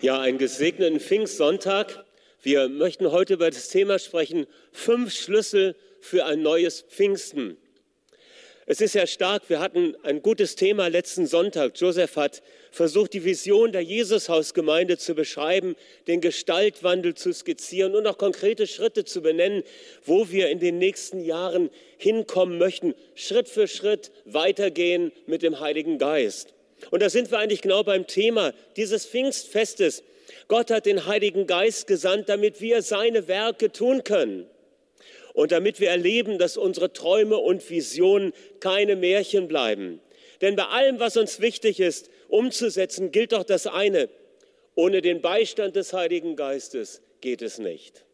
Ja, einen gesegneten Pfingstsonntag. Wir möchten heute über das Thema sprechen, fünf Schlüssel für ein neues Pfingsten. Es ist ja stark, wir hatten ein gutes Thema letzten Sonntag. Joseph hat versucht, die Vision der Jesushausgemeinde zu beschreiben, den Gestaltwandel zu skizzieren und auch konkrete Schritte zu benennen, wo wir in den nächsten Jahren hinkommen möchten, Schritt für Schritt weitergehen mit dem Heiligen Geist. Und da sind wir eigentlich genau beim Thema dieses Pfingstfestes. Gott hat den Heiligen Geist gesandt, damit wir seine Werke tun können. Und damit wir erleben, dass unsere Träume und Visionen keine Märchen bleiben. Denn bei allem, was uns wichtig ist, umzusetzen, gilt doch das eine. Ohne den Beistand des Heiligen Geistes geht es nicht.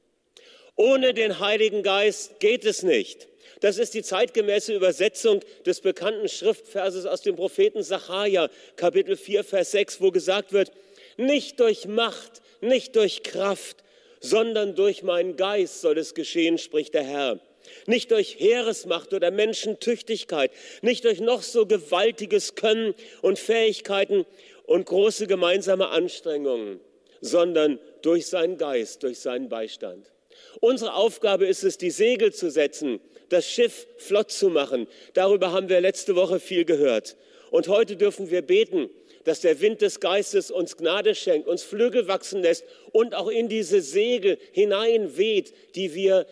Ohne den Heiligen Geist geht es nicht. Das ist die zeitgemäße Übersetzung des bekannten Schriftverses aus dem Propheten Sacharja, Kapitel 4, Vers 6, wo gesagt wird, nicht durch Macht, nicht durch Kraft, sondern durch meinen Geist soll es geschehen, spricht der Herr. Nicht durch Heeresmacht oder Menschentüchtigkeit, nicht durch noch so gewaltiges Können und Fähigkeiten und große gemeinsame Anstrengungen, sondern durch seinen Geist, durch seinen Beistand. Unsere Aufgabe ist es, die Segel zu setzen, das Schiff flott zu machen. Darüber haben wir letzte Woche viel gehört. Und heute dürfen wir beten, dass der Wind des Geistes uns Gnade schenkt, uns Flügel wachsen lässt und auch in diese Segel hinein weht, die wir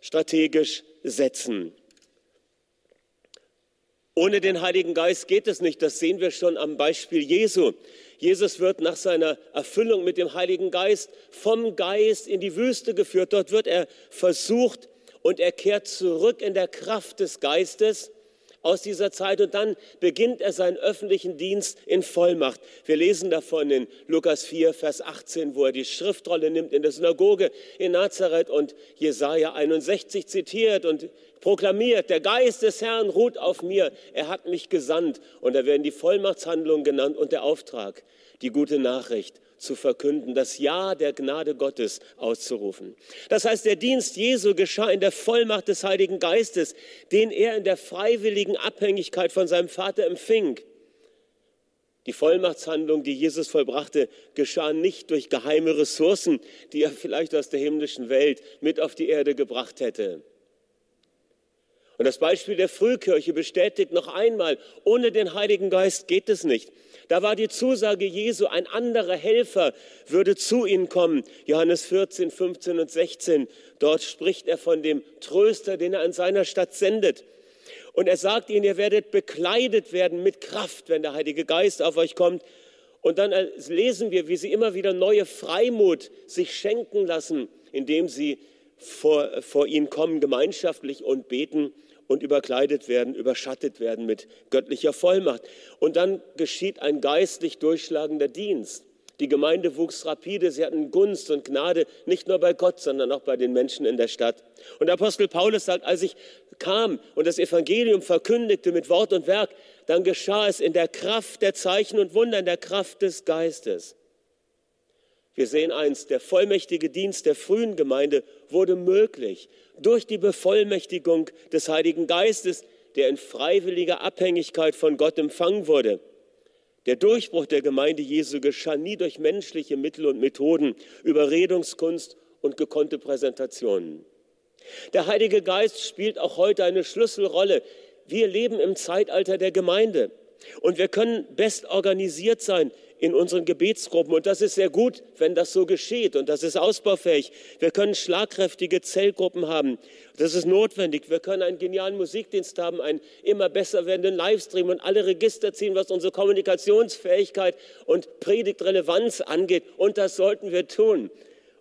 strategisch setzen. Ohne den Heiligen Geist geht es nicht. Das sehen wir schon am Beispiel Jesu. Jesus wird nach seiner Erfüllung mit dem Heiligen Geist vom Geist in die Wüste geführt. Dort wird er versucht und er kehrt zurück in der Kraft des Geistes aus dieser Zeit und dann beginnt er seinen öffentlichen Dienst in Vollmacht. Wir lesen davon in Lukas 4, Vers 18, wo er die Schriftrolle nimmt in der Synagoge in Nazareth und Jesaja 61 zitiert und proklamiert, der Geist des Herrn ruht auf mir, er hat mich gesandt. Und da werden die Vollmachtshandlungen genannt und der Auftrag, die gute Nachricht zu verkünden, das Ja der Gnade Gottes auszurufen. Das heißt, der Dienst Jesu geschah in der Vollmacht des Heiligen Geistes, den er in der freiwilligen Abhängigkeit von seinem Vater empfing. Die Vollmachtshandlung, die Jesus vollbrachte, geschah nicht durch geheime Ressourcen, die er vielleicht aus der himmlischen Welt mit auf die Erde gebracht hätte. Und das Beispiel der Frühkirche bestätigt noch einmal, ohne den Heiligen Geist geht es nicht. Da war die Zusage Jesu, ein anderer Helfer würde zu ihnen kommen. Johannes 14, 15 und 16. Dort spricht er von dem Tröster, den er an seiner Stadt sendet. Und er sagt ihnen, ihr werdet bekleidet werden mit Kraft, wenn der Heilige Geist auf euch kommt. Und dann lesen wir, wie sie immer wieder neue Freimut sich schenken lassen, indem sie vor, vor ihn kommen, gemeinschaftlich und beten und überkleidet werden, überschattet werden mit göttlicher Vollmacht. Und dann geschieht ein geistlich durchschlagender Dienst. Die Gemeinde wuchs rapide, sie hatten Gunst und Gnade, nicht nur bei Gott, sondern auch bei den Menschen in der Stadt. Und Apostel Paulus sagt, als ich kam und das Evangelium verkündigte mit Wort und Werk, dann geschah es in der Kraft der Zeichen und Wunder, in der Kraft des Geistes. Wir sehen eins, der vollmächtige Dienst der frühen Gemeinde wurde möglich durch die Bevollmächtigung des Heiligen Geistes, der in freiwilliger Abhängigkeit von Gott empfangen wurde. Der Durchbruch der Gemeinde Jesu geschah nie durch menschliche Mittel und Methoden, Überredungskunst und gekonnte Präsentationen. Der Heilige Geist spielt auch heute eine Schlüsselrolle. Wir leben im Zeitalter der Gemeinde und wir können best organisiert sein, in unseren Gebetsgruppen. Und das ist sehr gut, wenn das so geschieht. Und das ist ausbaufähig. Wir können schlagkräftige Zellgruppen haben. Das ist notwendig. Wir können einen genialen Musikdienst haben, einen immer besser werdenden Livestream und alle Register ziehen, was unsere Kommunikationsfähigkeit und Predigtrelevanz angeht. Und das sollten wir tun.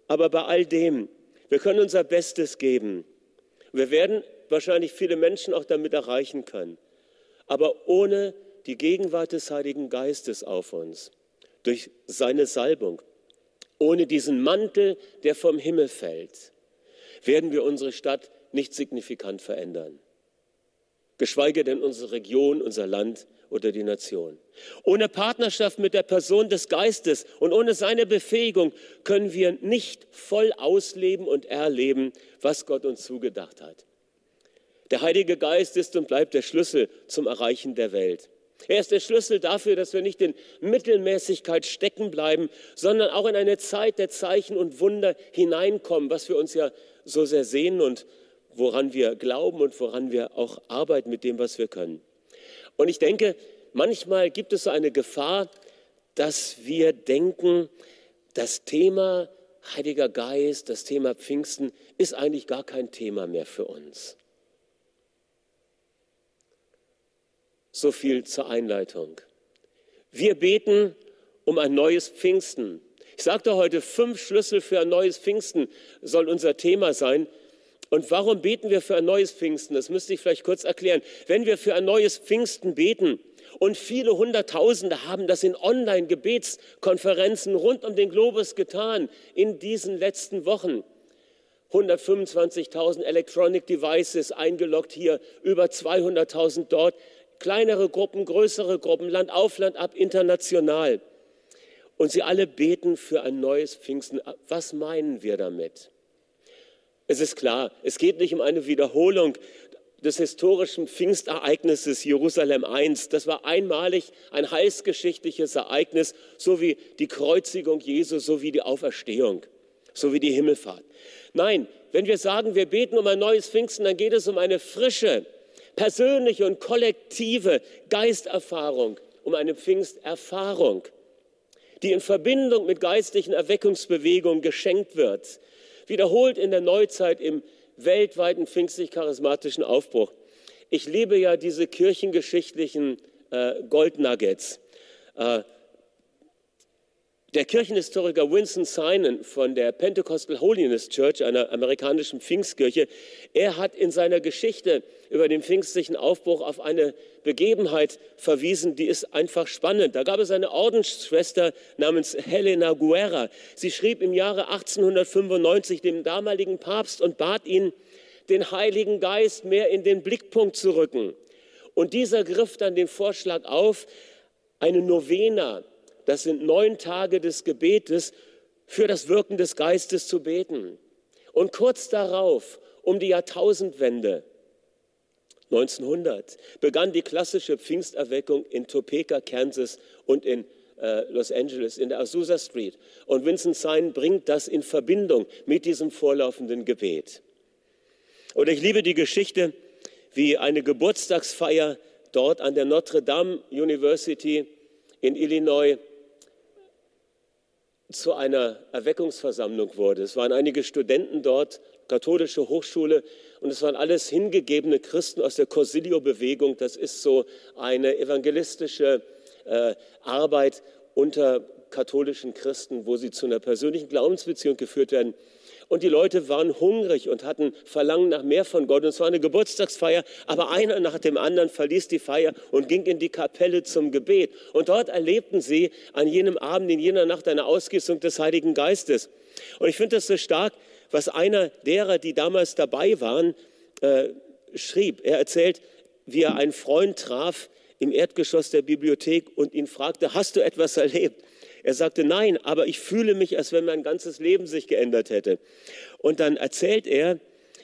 Aber bei all dem, wir können unser Bestes geben. Wir werden wahrscheinlich viele Menschen auch damit erreichen können. Aber ohne die Gegenwart des Heiligen Geistes auf uns durch seine Salbung. Ohne diesen Mantel, der vom Himmel fällt, werden wir unsere Stadt nicht signifikant verändern. Geschweige denn unsere Region, unser Land oder die Nation. Ohne Partnerschaft mit der Person des Geistes und ohne seine Befähigung können wir nicht voll ausleben und erleben, was Gott uns zugedacht hat. Der Heilige Geist ist und bleibt der Schlüssel zum Erreichen der Welt. Er ist der Schlüssel dafür, dass wir nicht in Mittelmäßigkeit stecken bleiben, sondern auch in eine Zeit der Zeichen und Wunder hineinkommen, was wir uns ja so sehr sehen und woran wir glauben und woran wir auch arbeiten mit dem, was wir können. Und ich denke, manchmal gibt es so eine Gefahr, dass wir denken, das Thema Heiliger Geist, das Thema Pfingsten ist eigentlich gar kein Thema mehr für uns. So viel zur Einleitung. Wir beten um ein neues Pfingsten. Ich sagte heute, fünf Schlüssel für ein neues Pfingsten soll unser Thema sein. Und warum beten wir für ein neues Pfingsten? Das müsste ich vielleicht kurz erklären. Wenn wir für ein neues Pfingsten beten, und viele Hunderttausende haben das in Online-Gebetskonferenzen rund um den Globus getan in diesen letzten Wochen. 125.000 Electronic Devices eingeloggt hier, über 200.000 dort, kleinere Gruppen, größere Gruppen, Land auf, Land ab, international. Und sie alle beten für ein neues Pfingsten. Was meinen wir damit? Es ist klar, es geht nicht um eine Wiederholung des historischen Pfingstereignisses Jerusalem I. Das war einmalig ein heißgeschichtliches Ereignis, so wie die Kreuzigung Jesu, so wie die Auferstehung, so wie die Himmelfahrt. Nein, wenn wir sagen, wir beten um ein neues Pfingsten, dann geht es um eine frische, persönliche und kollektive Geisterfahrung, um eine Pfingsterfahrung, die in Verbindung mit geistlichen Erweckungsbewegungen geschenkt wird, wiederholt in der Neuzeit im weltweiten pfingstlich-charismatischen Aufbruch. Ich liebe ja diese kirchengeschichtlichen äh, Goldnuggets. Äh, der Kirchenhistoriker Winston Simon von der Pentecostal Holiness Church, einer amerikanischen Pfingstkirche, er hat in seiner Geschichte über den pfingstlichen Aufbruch auf eine Begebenheit verwiesen, die ist einfach spannend. Da gab es eine Ordensschwester namens Helena Guerra. Sie schrieb im Jahre 1895 dem damaligen Papst und bat ihn, den Heiligen Geist mehr in den Blickpunkt zu rücken. Und dieser griff dann den Vorschlag auf, eine Novena das sind neun Tage des Gebetes, für das Wirken des Geistes zu beten. Und kurz darauf, um die Jahrtausendwende, 1900, begann die klassische Pfingsterweckung in Topeka, Kansas und in äh, Los Angeles, in der Azusa Street. Und Vincent Sein bringt das in Verbindung mit diesem vorlaufenden Gebet. Und ich liebe die Geschichte, wie eine Geburtstagsfeier dort an der Notre Dame University in Illinois zu einer Erweckungsversammlung wurde. Es waren einige Studenten dort, katholische Hochschule, und es waren alles hingegebene Christen aus der Corsilio-Bewegung. Das ist so eine evangelistische äh, Arbeit unter katholischen Christen, wo sie zu einer persönlichen Glaubensbeziehung geführt werden. Und die Leute waren hungrig und hatten Verlangen nach mehr von Gott. Und es war eine Geburtstagsfeier, aber einer nach dem anderen verließ die Feier und ging in die Kapelle zum Gebet. Und dort erlebten sie an jenem Abend, in jener Nacht, eine Ausgießung des Heiligen Geistes. Und ich finde das so stark, was einer derer, die damals dabei waren, äh, schrieb. Er erzählt, wie er einen Freund traf im Erdgeschoss der Bibliothek und ihn fragte, hast du etwas erlebt? Er sagte, nein, aber ich fühle mich, als wenn mein ganzes Leben sich geändert hätte. Und dann erzählt er,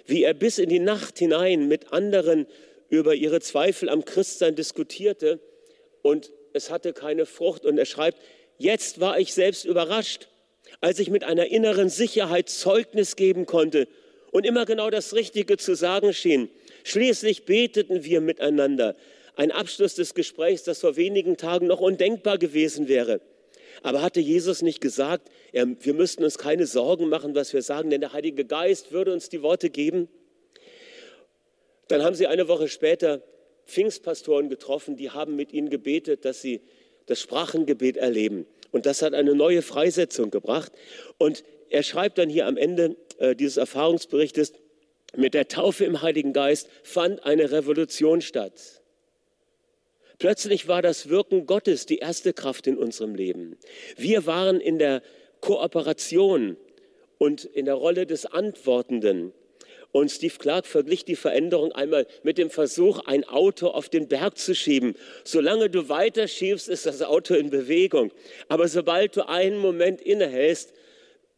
wie er bis in die Nacht hinein mit anderen über ihre Zweifel am Christsein diskutierte und es hatte keine Frucht. Und er schreibt, jetzt war ich selbst überrascht, als ich mit einer inneren Sicherheit Zeugnis geben konnte und immer genau das Richtige zu sagen schien. Schließlich beteten wir miteinander. Ein Abschluss des Gesprächs, das vor wenigen Tagen noch undenkbar gewesen wäre. Aber hatte Jesus nicht gesagt, wir müssten uns keine Sorgen machen, was wir sagen, denn der Heilige Geist würde uns die Worte geben? Dann haben sie eine Woche später Pfingstpastoren getroffen, die haben mit ihnen gebetet, dass sie das Sprachengebet erleben. Und das hat eine neue Freisetzung gebracht. Und er schreibt dann hier am Ende äh, dieses Erfahrungsberichtes, mit der Taufe im Heiligen Geist fand eine Revolution statt. Plötzlich war das Wirken Gottes die erste Kraft in unserem Leben. Wir waren in der Kooperation und in der Rolle des Antwortenden. Und Steve Clark verglich die Veränderung einmal mit dem Versuch, ein Auto auf den Berg zu schieben. Solange du weiter schiebst, ist das Auto in Bewegung. Aber sobald du einen Moment innehältst,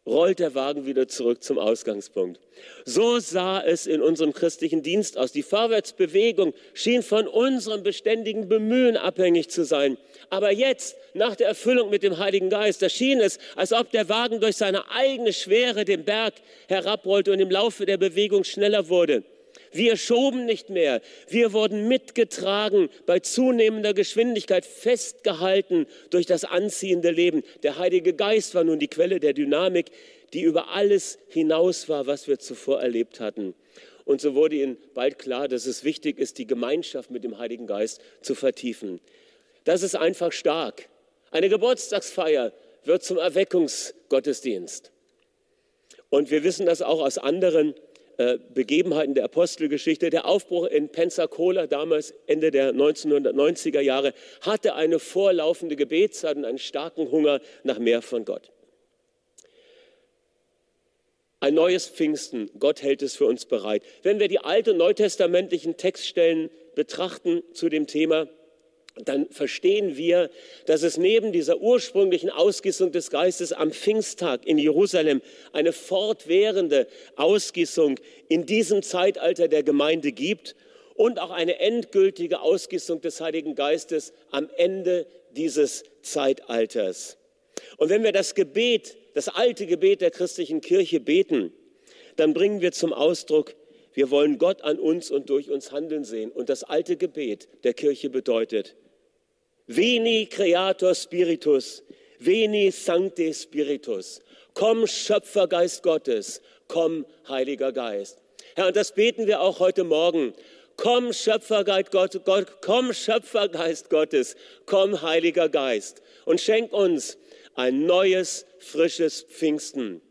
rollt der Wagen wieder zurück zum Ausgangspunkt. So sah es in unserem christlichen Dienst aus. Die Vorwärtsbewegung schien von unserem beständigen Bemühen abhängig zu sein. Aber jetzt, nach der Erfüllung mit dem Heiligen Geist, da schien es, als ob der Wagen durch seine eigene Schwere den Berg herabrollte und im Laufe der Bewegung schneller wurde. Wir schoben nicht mehr. Wir wurden mitgetragen, bei zunehmender Geschwindigkeit festgehalten durch das anziehende Leben. Der Heilige Geist war nun die Quelle der Dynamik, die über alles hinaus war, was wir zuvor erlebt hatten. Und so wurde ihnen bald klar, dass es wichtig ist, die Gemeinschaft mit dem Heiligen Geist zu vertiefen. Das ist einfach stark. Eine Geburtstagsfeier wird zum Erweckungsgottesdienst. Und wir wissen das auch aus anderen Begebenheiten der Apostelgeschichte. Der Aufbruch in Pensacola, damals Ende der 1990er Jahre, hatte eine vorlaufende Gebetszeit und einen starken Hunger nach mehr von Gott. Ein neues Pfingsten, Gott hält es für uns bereit. Wenn wir die alten neutestamentlichen Textstellen betrachten zu dem Thema, dann verstehen wir, dass es neben dieser ursprünglichen Ausgießung des Geistes am Pfingsttag in Jerusalem eine fortwährende Ausgießung in diesem Zeitalter der Gemeinde gibt und auch eine endgültige Ausgießung des Heiligen Geistes am Ende dieses Zeitalters. Und wenn wir das Gebet, das alte Gebet der christlichen Kirche beten, dann bringen wir zum Ausdruck, wir wollen Gott an uns und durch uns handeln sehen. Und das alte Gebet der Kirche bedeutet, Veni Creator Spiritus, Veni Sancte Spiritus. Komm, Schöpfergeist Gottes, komm, Heiliger Geist. Herr, und das beten wir auch heute Morgen. Komm, Schöpfergeist, Gott, Gott, komm, Schöpfergeist Gottes, komm, Heiliger Geist, und schenk uns ein neues, frisches Pfingsten.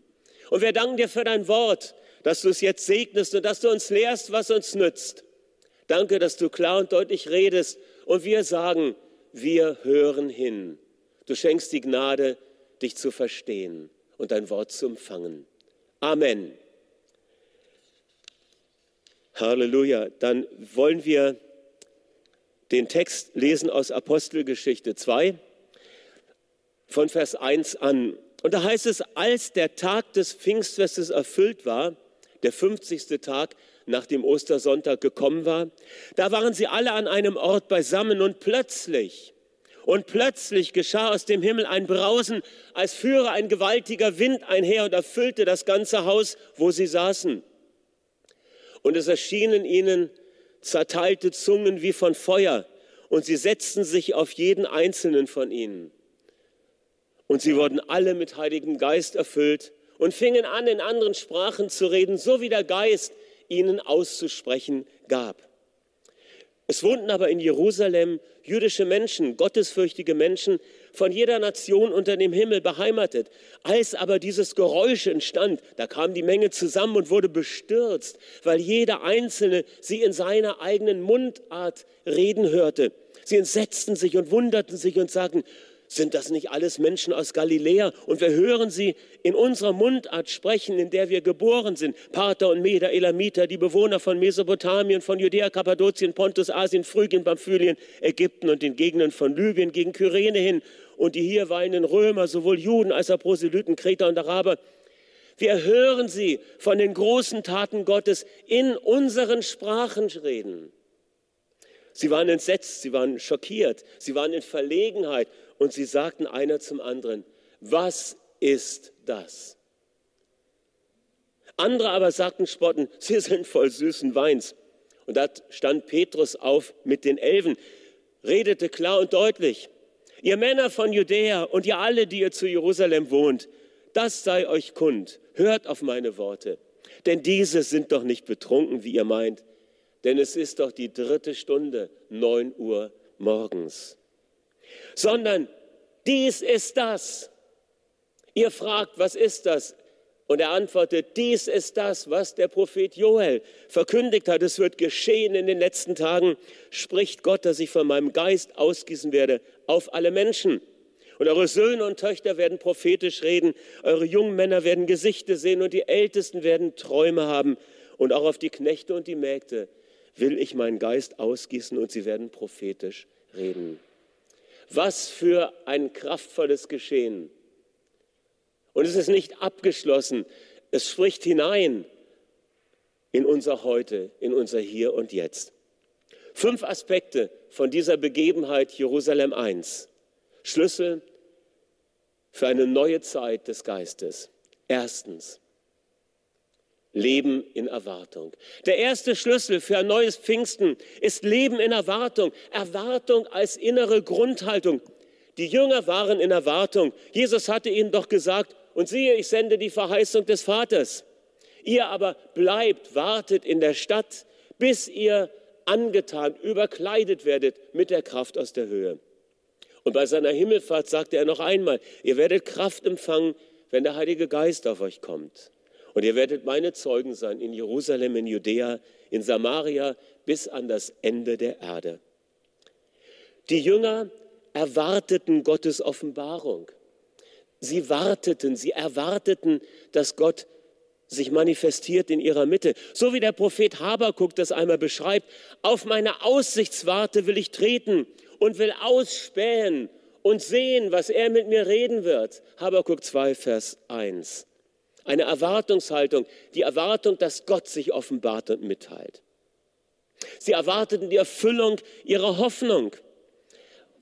Und wir danken dir für dein Wort, dass du es jetzt segnest und dass du uns lehrst, was uns nützt. Danke, dass du klar und deutlich redest und wir sagen, wir hören hin. Du schenkst die Gnade, dich zu verstehen und dein Wort zu empfangen. Amen. Halleluja. Dann wollen wir den Text lesen aus Apostelgeschichte 2 von Vers 1 an. Und da heißt es, als der Tag des Pfingstfestes erfüllt war, der 50. Tag, nach dem Ostersonntag gekommen war. Da waren sie alle an einem Ort beisammen und plötzlich, und plötzlich geschah aus dem Himmel ein Brausen, als führe ein gewaltiger Wind einher und erfüllte das ganze Haus, wo sie saßen. Und es erschienen ihnen zerteilte Zungen wie von Feuer, und sie setzten sich auf jeden einzelnen von ihnen. Und sie wurden alle mit Heiligem Geist erfüllt und fingen an, in anderen Sprachen zu reden, so wie der Geist ihnen auszusprechen gab. Es wohnten aber in Jerusalem jüdische Menschen, gottesfürchtige Menschen, von jeder Nation unter dem Himmel beheimatet. Als aber dieses Geräusch entstand, da kam die Menge zusammen und wurde bestürzt, weil jeder Einzelne sie in seiner eigenen Mundart reden hörte. Sie entsetzten sich und wunderten sich und sagten, sind das nicht alles Menschen aus Galiläa? Und wir hören sie in unserer Mundart sprechen, in der wir geboren sind. Parther und Meder, Elamiter, die Bewohner von Mesopotamien, von Judäa, Kappadokien, Pontus, Asien, Phrygien, Pamphylien, Ägypten und den Gegenden von Libyen gegen Kyrene hin. Und die hier weilenden Römer, sowohl Juden als auch Proselyten, Kreter und Araber. Wir hören sie von den großen Taten Gottes in unseren Sprachen reden. Sie waren entsetzt, sie waren schockiert, sie waren in Verlegenheit und sie sagten einer zum anderen, was ist das? Andere aber sagten spotten, sie sind voll süßen Weins. Und da stand Petrus auf mit den Elfen, redete klar und deutlich, ihr Männer von Judäa und ihr alle, die ihr zu Jerusalem wohnt, das sei euch kund, hört auf meine Worte. Denn diese sind doch nicht betrunken, wie ihr meint, denn es ist doch die dritte Stunde, neun Uhr morgens sondern dies ist das. Ihr fragt, was ist das? Und er antwortet, dies ist das, was der Prophet Joel verkündigt hat. Es wird geschehen in den letzten Tagen, spricht Gott, dass ich von meinem Geist ausgießen werde auf alle Menschen. Und eure Söhne und Töchter werden prophetisch reden, eure jungen Männer werden Gesichter sehen und die Ältesten werden Träume haben. Und auch auf die Knechte und die Mägde will ich meinen Geist ausgießen und sie werden prophetisch reden. Was für ein kraftvolles Geschehen. Und es ist nicht abgeschlossen. Es spricht hinein in unser Heute, in unser Hier und Jetzt. Fünf Aspekte von dieser Begebenheit Jerusalem I. Schlüssel für eine neue Zeit des Geistes. Erstens, Leben in Erwartung. Der erste Schlüssel für ein neues Pfingsten ist Leben in Erwartung. Erwartung als innere Grundhaltung. Die Jünger waren in Erwartung. Jesus hatte ihnen doch gesagt, und siehe, ich sende die Verheißung des Vaters. Ihr aber bleibt, wartet in der Stadt, bis ihr angetan, überkleidet werdet mit der Kraft aus der Höhe. Und bei seiner Himmelfahrt sagte er noch einmal, ihr werdet Kraft empfangen, wenn der Heilige Geist auf euch kommt. Und ihr werdet meine Zeugen sein in Jerusalem, in Judäa, in Samaria bis an das Ende der Erde. Die Jünger erwarteten Gottes Offenbarung. Sie warteten, sie erwarteten, dass Gott sich manifestiert in ihrer Mitte. So wie der Prophet Habakuk das einmal beschreibt, auf meine Aussichtswarte will ich treten und will ausspähen und sehen, was er mit mir reden wird. Habakuk 2, Vers 1. Eine Erwartungshaltung, die Erwartung, dass Gott sich offenbart und mitteilt. Sie erwarteten die Erfüllung ihrer Hoffnung.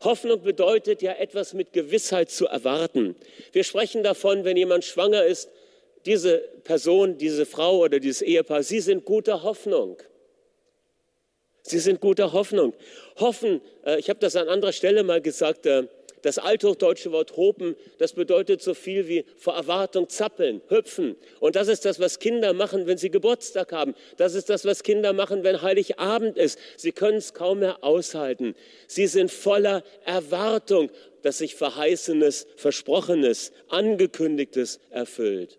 Hoffnung bedeutet ja etwas mit Gewissheit zu erwarten. Wir sprechen davon, wenn jemand schwanger ist, diese Person, diese Frau oder dieses Ehepaar, sie sind guter Hoffnung. Sie sind guter Hoffnung. Hoffen, äh, ich habe das an anderer Stelle mal gesagt, äh, das althochdeutsche Wort hopen, das bedeutet so viel wie vor Erwartung zappeln, hüpfen. Und das ist das, was Kinder machen, wenn sie Geburtstag haben. Das ist das, was Kinder machen, wenn Heiligabend ist. Sie können es kaum mehr aushalten. Sie sind voller Erwartung, dass sich Verheißenes, Versprochenes, Angekündigtes erfüllt.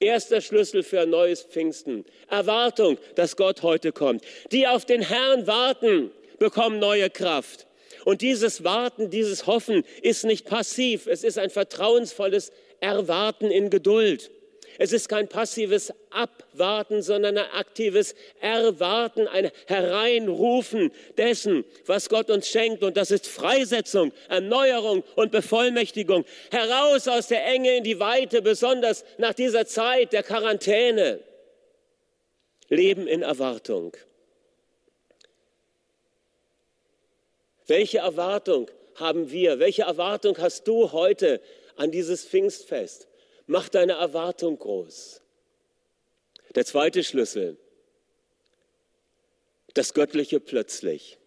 Erster Schlüssel für ein neues Pfingsten. Erwartung, dass Gott heute kommt. Die auf den Herrn warten, bekommen neue Kraft. Und dieses Warten, dieses Hoffen ist nicht passiv, es ist ein vertrauensvolles Erwarten in Geduld. Es ist kein passives Abwarten, sondern ein aktives Erwarten, ein Hereinrufen dessen, was Gott uns schenkt. Und das ist Freisetzung, Erneuerung und Bevollmächtigung. Heraus aus der Enge in die Weite, besonders nach dieser Zeit der Quarantäne. Leben in Erwartung. Welche Erwartung haben wir? Welche Erwartung hast du heute an dieses Pfingstfest? Mach deine Erwartung groß. Der zweite Schlüssel, das Göttliche plötzlich.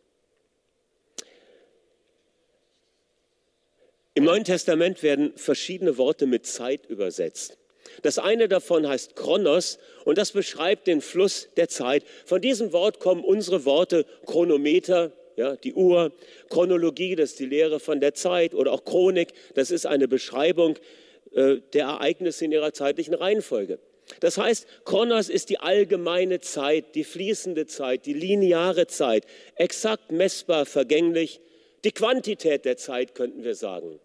Im Neuen Testament werden verschiedene Worte mit Zeit übersetzt. Das eine davon heißt Chronos und das beschreibt den Fluss der Zeit. Von diesem Wort kommen unsere Worte Chronometer, ja, die Uhr, Chronologie, das ist die Lehre von der Zeit oder auch Chronik, das ist eine Beschreibung äh, der Ereignisse in ihrer zeitlichen Reihenfolge. Das heißt, Chronos ist die allgemeine Zeit, die fließende Zeit, die lineare Zeit, exakt messbar, vergänglich, die Quantität der Zeit könnten wir sagen.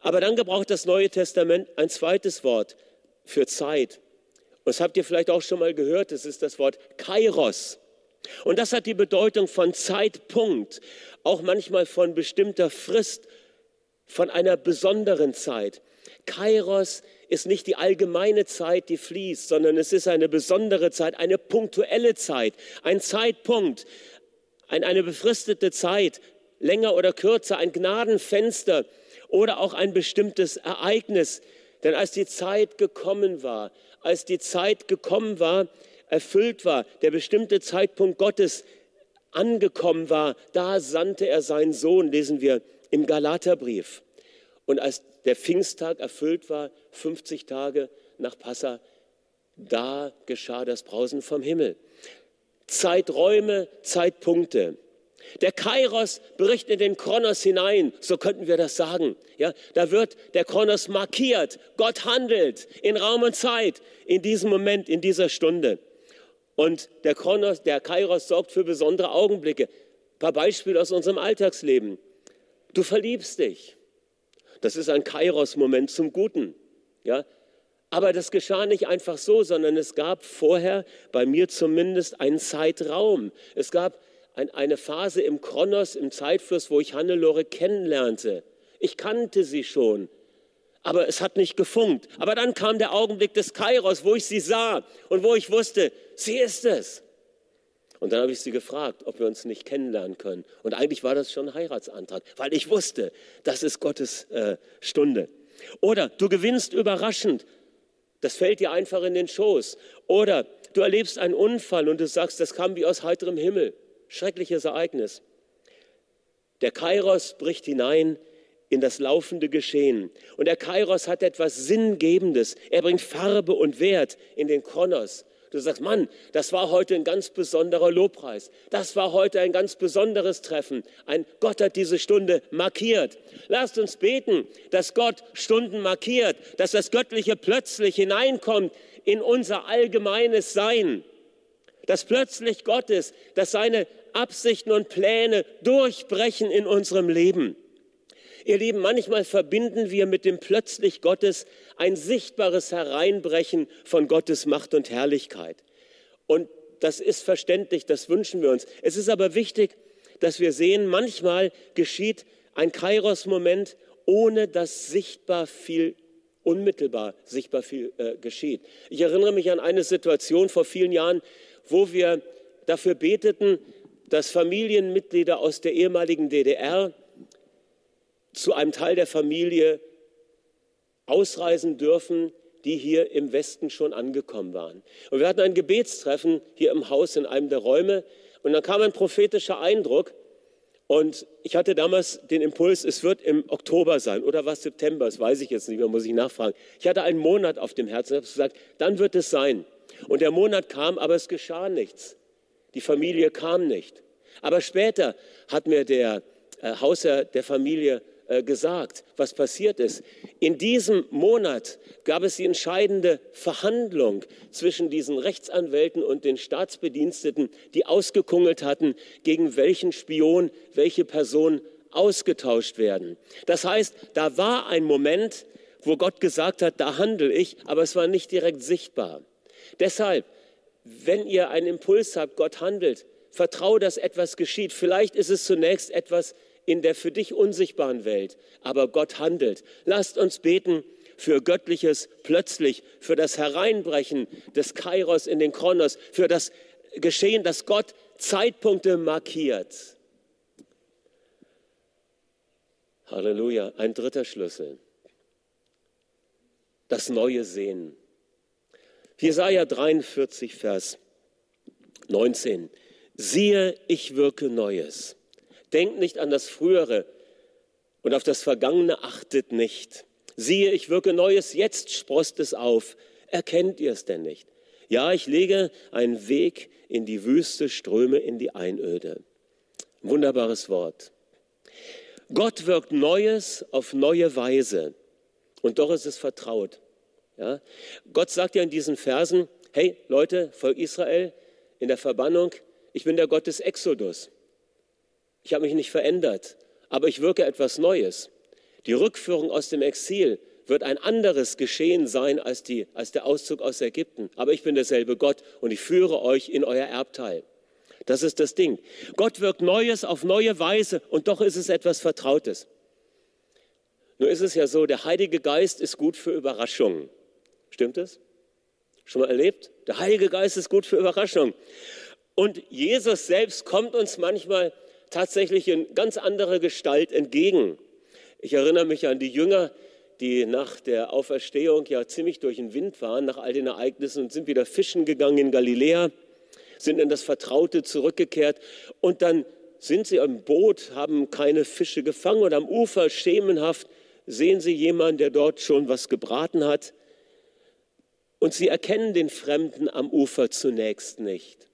Aber dann gebraucht das Neue Testament ein zweites Wort für Zeit. Und das habt ihr vielleicht auch schon mal gehört, das ist das Wort Kairos. Und das hat die Bedeutung von Zeitpunkt, auch manchmal von bestimmter Frist, von einer besonderen Zeit. Kairos ist nicht die allgemeine Zeit, die fließt, sondern es ist eine besondere Zeit, eine punktuelle Zeit, ein Zeitpunkt, eine befristete Zeit, länger oder kürzer, ein Gnadenfenster oder auch ein bestimmtes Ereignis. Denn als die Zeit gekommen war, als die Zeit gekommen war, erfüllt war, der bestimmte Zeitpunkt Gottes angekommen war, da sandte er seinen Sohn, lesen wir im Galaterbrief. Und als der Pfingsttag erfüllt war, 50 Tage nach Passa, da geschah das Brausen vom Himmel. Zeiträume, Zeitpunkte. Der Kairos bricht in den Kronos hinein, so könnten wir das sagen. Ja, da wird der Kronos markiert. Gott handelt in Raum und Zeit, in diesem Moment, in dieser Stunde. Und der, Kronos, der Kairos sorgt für besondere Augenblicke. Ein paar Beispiele aus unserem Alltagsleben. Du verliebst dich. Das ist ein Kairos-Moment zum Guten. Ja? Aber das geschah nicht einfach so, sondern es gab vorher, bei mir zumindest, einen Zeitraum. Es gab ein, eine Phase im Kronos, im Zeitfluss, wo ich Hannelore kennenlernte. Ich kannte sie schon. Aber es hat nicht gefunkt. Aber dann kam der Augenblick des Kairos, wo ich sie sah und wo ich wusste, sie ist es. Und dann habe ich sie gefragt, ob wir uns nicht kennenlernen können. Und eigentlich war das schon ein Heiratsantrag, weil ich wusste, das ist Gottes äh, Stunde. Oder du gewinnst überraschend, das fällt dir einfach in den Schoß. Oder du erlebst einen Unfall und du sagst, das kam wie aus heiterem Himmel. Schreckliches Ereignis. Der Kairos bricht hinein in das laufende Geschehen. Und der Kairos hat etwas Sinngebendes. Er bringt Farbe und Wert in den Kronos. Du sagst, Mann, das war heute ein ganz besonderer Lobpreis. Das war heute ein ganz besonderes Treffen. Ein Gott hat diese Stunde markiert. Lasst uns beten, dass Gott Stunden markiert, dass das Göttliche plötzlich hineinkommt in unser allgemeines Sein. Dass plötzlich Gottes, dass seine Absichten und Pläne durchbrechen in unserem Leben. Ihr Lieben, manchmal verbinden wir mit dem plötzlich Gottes ein sichtbares Hereinbrechen von Gottes Macht und Herrlichkeit. Und das ist verständlich, das wünschen wir uns. Es ist aber wichtig, dass wir sehen, manchmal geschieht ein Kairos-Moment, ohne dass sichtbar viel unmittelbar sichtbar viel äh, geschieht. Ich erinnere mich an eine Situation vor vielen Jahren, wo wir dafür beteten, dass Familienmitglieder aus der ehemaligen DDR zu einem Teil der Familie ausreisen dürfen, die hier im Westen schon angekommen waren. Und wir hatten ein Gebetstreffen hier im Haus in einem der Räume und dann kam ein prophetischer Eindruck und ich hatte damals den Impuls, es wird im Oktober sein oder was September, das weiß ich jetzt nicht mehr, muss ich nachfragen. Ich hatte einen Monat auf dem Herzen und habe gesagt, dann wird es sein. Und der Monat kam, aber es geschah nichts. Die Familie kam nicht. Aber später hat mir der äh, Hausherr der Familie gesagt, was passiert ist. In diesem Monat gab es die entscheidende Verhandlung zwischen diesen Rechtsanwälten und den Staatsbediensteten, die ausgekungelt hatten, gegen welchen Spion welche Person ausgetauscht werden. Das heißt, da war ein Moment, wo Gott gesagt hat, da handle ich, aber es war nicht direkt sichtbar. Deshalb, wenn ihr einen Impuls habt, Gott handelt, vertraue, dass etwas geschieht. Vielleicht ist es zunächst etwas in der für dich unsichtbaren Welt, aber Gott handelt. Lasst uns beten für göttliches plötzlich, für das Hereinbrechen des Kairos in den Kronos, für das Geschehen, dass Gott Zeitpunkte markiert. Halleluja, ein dritter Schlüssel. Das neue Sehen. Jesaja 43, Vers 19. Siehe, ich wirke Neues. Denkt nicht an das Frühere und auf das Vergangene achtet nicht. Siehe, ich wirke Neues, jetzt sprost es auf. Erkennt ihr es denn nicht? Ja, ich lege einen Weg in die Wüste, Ströme in die Einöde. Wunderbares Wort. Gott wirkt Neues auf neue Weise und doch ist es vertraut. Ja? Gott sagt ja in diesen Versen, hey Leute, Volk Israel in der Verbannung, ich bin der Gott des Exodus. Ich habe mich nicht verändert, aber ich wirke etwas Neues. Die Rückführung aus dem Exil wird ein anderes Geschehen sein als, die, als der Auszug aus Ägypten. Aber ich bin derselbe Gott und ich führe euch in euer Erbteil. Das ist das Ding. Gott wirkt Neues auf neue Weise und doch ist es etwas Vertrautes. Nur ist es ja so, der Heilige Geist ist gut für Überraschungen. Stimmt es? Schon mal erlebt? Der Heilige Geist ist gut für Überraschungen. Und Jesus selbst kommt uns manchmal tatsächlich in ganz anderer Gestalt entgegen. Ich erinnere mich an die Jünger, die nach der Auferstehung ja ziemlich durch den Wind waren, nach all den Ereignissen und sind wieder fischen gegangen in Galiläa, sind in das Vertraute zurückgekehrt und dann sind sie am Boot, haben keine Fische gefangen und am Ufer schemenhaft sehen sie jemanden, der dort schon was gebraten hat und sie erkennen den Fremden am Ufer zunächst nicht.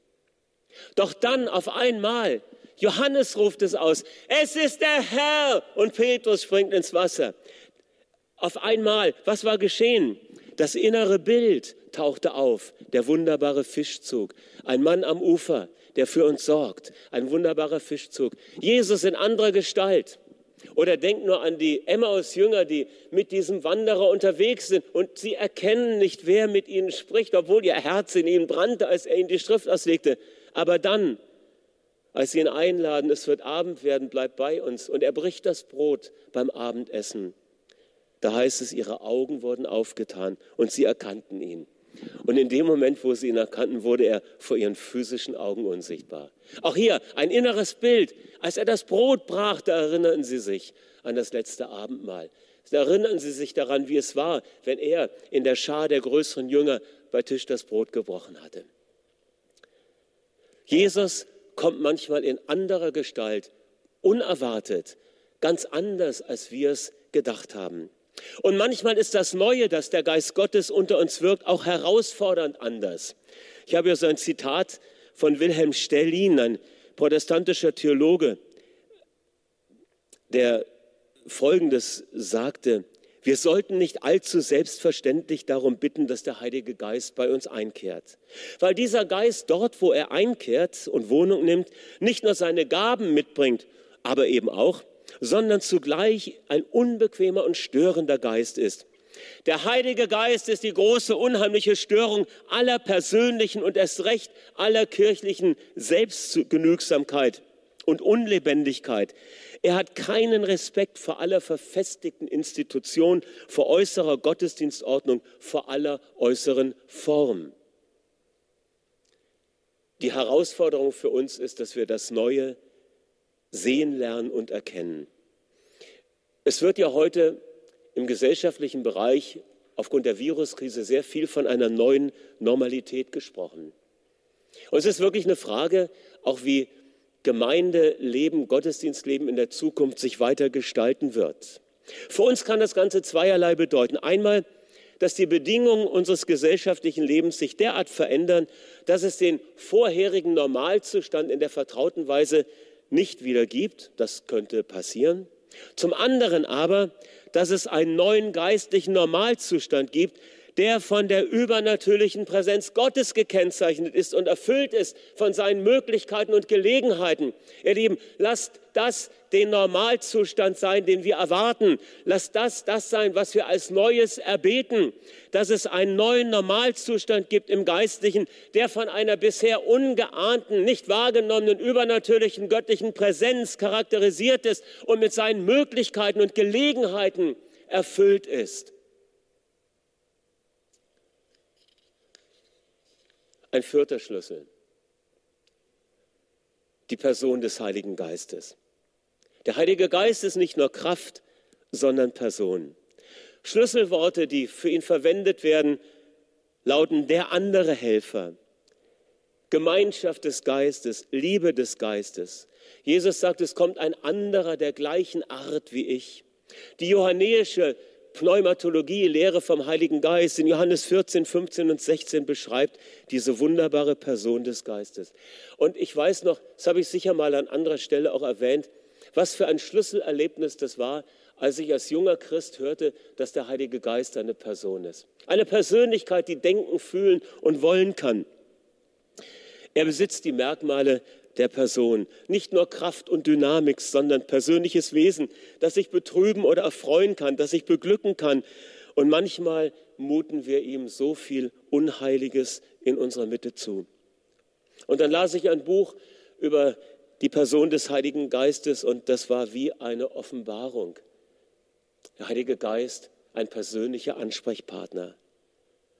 Doch dann auf einmal Johannes ruft es aus, es ist der Herr und Petrus springt ins Wasser. Auf einmal, was war geschehen? Das innere Bild tauchte auf, der wunderbare Fischzug, ein Mann am Ufer, der für uns sorgt, ein wunderbarer Fischzug. Jesus in anderer Gestalt. Oder denkt nur an die Emmaus-Jünger, die mit diesem Wanderer unterwegs sind und sie erkennen nicht, wer mit ihnen spricht, obwohl ihr Herz in ihnen brannte, als er ihnen die Schrift auslegte. Aber dann als sie ihn einladen, es wird Abend werden, bleib bei uns. Und er bricht das Brot beim Abendessen. da heißt es, ihre Augen wurden aufgetan und sie erkannten ihn. Und in dem Moment, wo sie ihn erkannten, wurde er vor ihren physischen Augen unsichtbar. Auch hier ein inneres Bild. Als er das Brot brach, da erinnerten sie sich an das letzte Abendmahl. Da erinnern sie sich daran, wie es war, wenn er in der Schar der größeren Jünger bei Tisch das Brot gebrochen hatte. Jesus kommt manchmal in anderer Gestalt, unerwartet, ganz anders, als wir es gedacht haben. Und manchmal ist das Neue, dass der Geist Gottes unter uns wirkt, auch herausfordernd anders. Ich habe hier so ein Zitat von Wilhelm Stellin, ein protestantischer Theologe, der Folgendes sagte, wir sollten nicht allzu selbstverständlich darum bitten, dass der Heilige Geist bei uns einkehrt. Weil dieser Geist dort, wo er einkehrt und Wohnung nimmt, nicht nur seine Gaben mitbringt, aber eben auch sondern zugleich ein unbequemer und störender Geist ist. Der Heilige Geist ist die große, unheimliche Störung aller persönlichen und erst recht aller kirchlichen Selbstgenügsamkeit und Unlebendigkeit. Er hat keinen Respekt vor aller verfestigten Institution, vor äußerer Gottesdienstordnung, vor aller äußeren Form. Die Herausforderung für uns ist, dass wir das Neue sehen lernen und erkennen. Es wird ja heute im gesellschaftlichen Bereich aufgrund der Viruskrise sehr viel von einer neuen Normalität gesprochen. Und es ist wirklich eine Frage, auch wie Gemeindeleben, Gottesdienstleben in der Zukunft sich weiter gestalten wird. Für uns kann das Ganze zweierlei bedeuten. Einmal, dass die Bedingungen unseres gesellschaftlichen Lebens sich derart verändern, dass es den vorherigen Normalzustand in der vertrauten Weise nicht wieder gibt. Das könnte passieren. Zum anderen aber, dass es einen neuen geistlichen Normalzustand gibt, der von der übernatürlichen Präsenz Gottes gekennzeichnet ist und erfüllt ist von seinen Möglichkeiten und Gelegenheiten. Ihr Lieben, lasst das den Normalzustand sein, den wir erwarten. Lasst das das sein, was wir als Neues erbeten, dass es einen neuen Normalzustand gibt im Geistlichen, der von einer bisher ungeahnten, nicht wahrgenommenen, übernatürlichen göttlichen Präsenz charakterisiert ist und mit seinen Möglichkeiten und Gelegenheiten erfüllt ist. Ein vierter Schlüssel. Die Person des Heiligen Geistes. Der Heilige Geist ist nicht nur Kraft, sondern Person. Schlüsselworte, die für ihn verwendet werden, lauten der andere Helfer, Gemeinschaft des Geistes, Liebe des Geistes. Jesus sagt, es kommt ein anderer der gleichen Art wie ich. Die johannäische Pneumatologie, Lehre vom Heiligen Geist in Johannes 14, 15 und 16 beschreibt diese wunderbare Person des Geistes. Und ich weiß noch, das habe ich sicher mal an anderer Stelle auch erwähnt, was für ein Schlüsselerlebnis das war, als ich als junger Christ hörte, dass der Heilige Geist eine Person ist. Eine Persönlichkeit, die denken, fühlen und wollen kann. Er besitzt die Merkmale der Person. Nicht nur Kraft und Dynamik, sondern persönliches Wesen, das sich betrüben oder erfreuen kann, das sich beglücken kann. Und manchmal muten wir ihm so viel Unheiliges in unserer Mitte zu. Und dann las ich ein Buch über die Person des Heiligen Geistes und das war wie eine Offenbarung. Der Heilige Geist, ein persönlicher Ansprechpartner.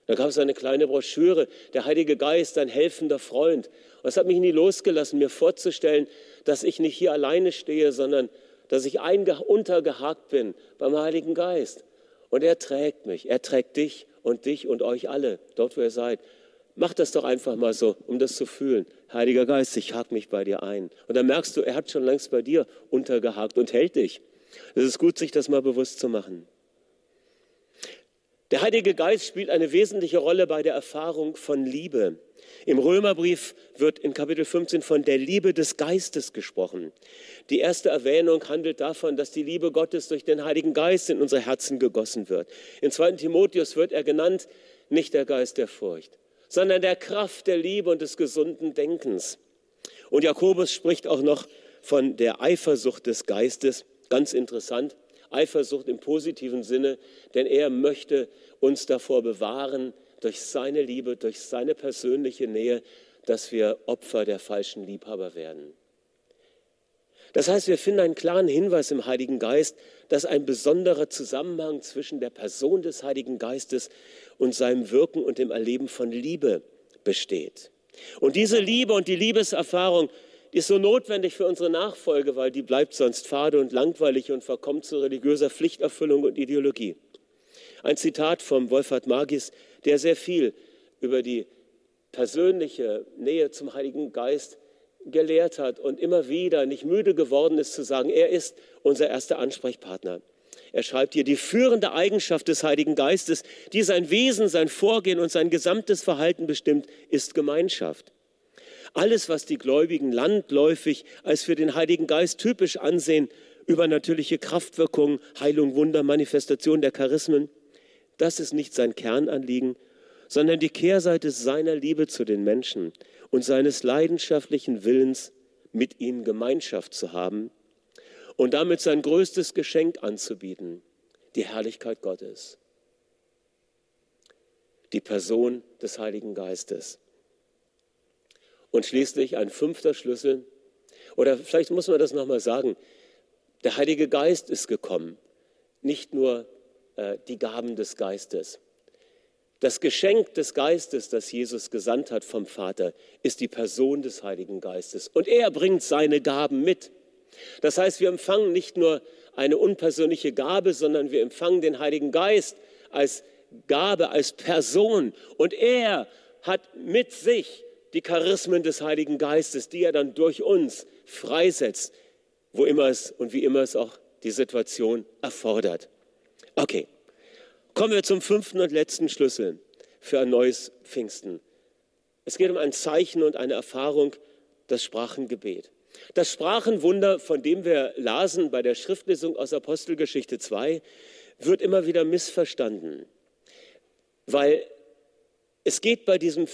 Da gab es eine kleine Broschüre, der Heilige Geist, ein helfender Freund. Und es hat mich nie losgelassen, mir vorzustellen, dass ich nicht hier alleine stehe, sondern dass ich untergehakt bin beim Heiligen Geist. Und er trägt mich, er trägt dich und dich und euch alle, dort wo ihr seid. Macht das doch einfach mal so, um das zu fühlen. Heiliger Geist, ich hake mich bei dir ein. Und dann merkst du, er hat schon längst bei dir untergehakt und hält dich. Es ist gut, sich das mal bewusst zu machen. Der Heilige Geist spielt eine wesentliche Rolle bei der Erfahrung von Liebe. Im Römerbrief wird in Kapitel 15 von der Liebe des Geistes gesprochen. Die erste Erwähnung handelt davon, dass die Liebe Gottes durch den Heiligen Geist in unsere Herzen gegossen wird. In 2. Timotheus wird er genannt, nicht der Geist der Furcht, sondern der Kraft der Liebe und des gesunden Denkens. Und Jakobus spricht auch noch von der Eifersucht des Geistes. Ganz interessant. Eifersucht im positiven Sinne, denn er möchte uns davor bewahren, durch seine Liebe, durch seine persönliche Nähe, dass wir Opfer der falschen Liebhaber werden. Das heißt, wir finden einen klaren Hinweis im Heiligen Geist, dass ein besonderer Zusammenhang zwischen der Person des Heiligen Geistes und seinem Wirken und dem Erleben von Liebe besteht. Und diese Liebe und die Liebeserfahrung die ist so notwendig für unsere Nachfolge, weil die bleibt sonst fade und langweilig und verkommt zu religiöser Pflichterfüllung und Ideologie. Ein Zitat vom Wolfhard Magis, der sehr viel über die persönliche Nähe zum Heiligen Geist gelehrt hat und immer wieder nicht müde geworden ist zu sagen, er ist unser erster Ansprechpartner. Er schreibt hier, die führende Eigenschaft des Heiligen Geistes, die sein Wesen, sein Vorgehen und sein gesamtes Verhalten bestimmt, ist Gemeinschaft. Alles, was die Gläubigen landläufig als für den Heiligen Geist typisch ansehen, übernatürliche Kraftwirkungen, Heilung, Wunder, Manifestation der Charismen, das ist nicht sein Kernanliegen, sondern die Kehrseite seiner Liebe zu den Menschen und seines leidenschaftlichen Willens, mit ihnen Gemeinschaft zu haben und damit sein größtes Geschenk anzubieten, die Herrlichkeit Gottes, die Person des Heiligen Geistes. Und schließlich ein fünfter Schlüssel, oder vielleicht muss man das nochmal sagen, der Heilige Geist ist gekommen, nicht nur äh, die Gaben des Geistes. Das Geschenk des Geistes, das Jesus gesandt hat vom Vater, ist die Person des Heiligen Geistes. Und er bringt seine Gaben mit. Das heißt, wir empfangen nicht nur eine unpersönliche Gabe, sondern wir empfangen den Heiligen Geist als Gabe, als Person. Und er hat mit sich die Charismen des Heiligen Geistes, die er dann durch uns freisetzt, wo immer es und wie immer es auch die Situation erfordert. Okay, kommen wir zum fünften und letzten Schlüssel für ein neues Pfingsten. Es geht um ein Zeichen und eine Erfahrung, das Sprachengebet. Das Sprachenwunder, von dem wir lasen bei der Schriftlesung aus Apostelgeschichte 2, wird immer wieder missverstanden, weil es geht bei diesem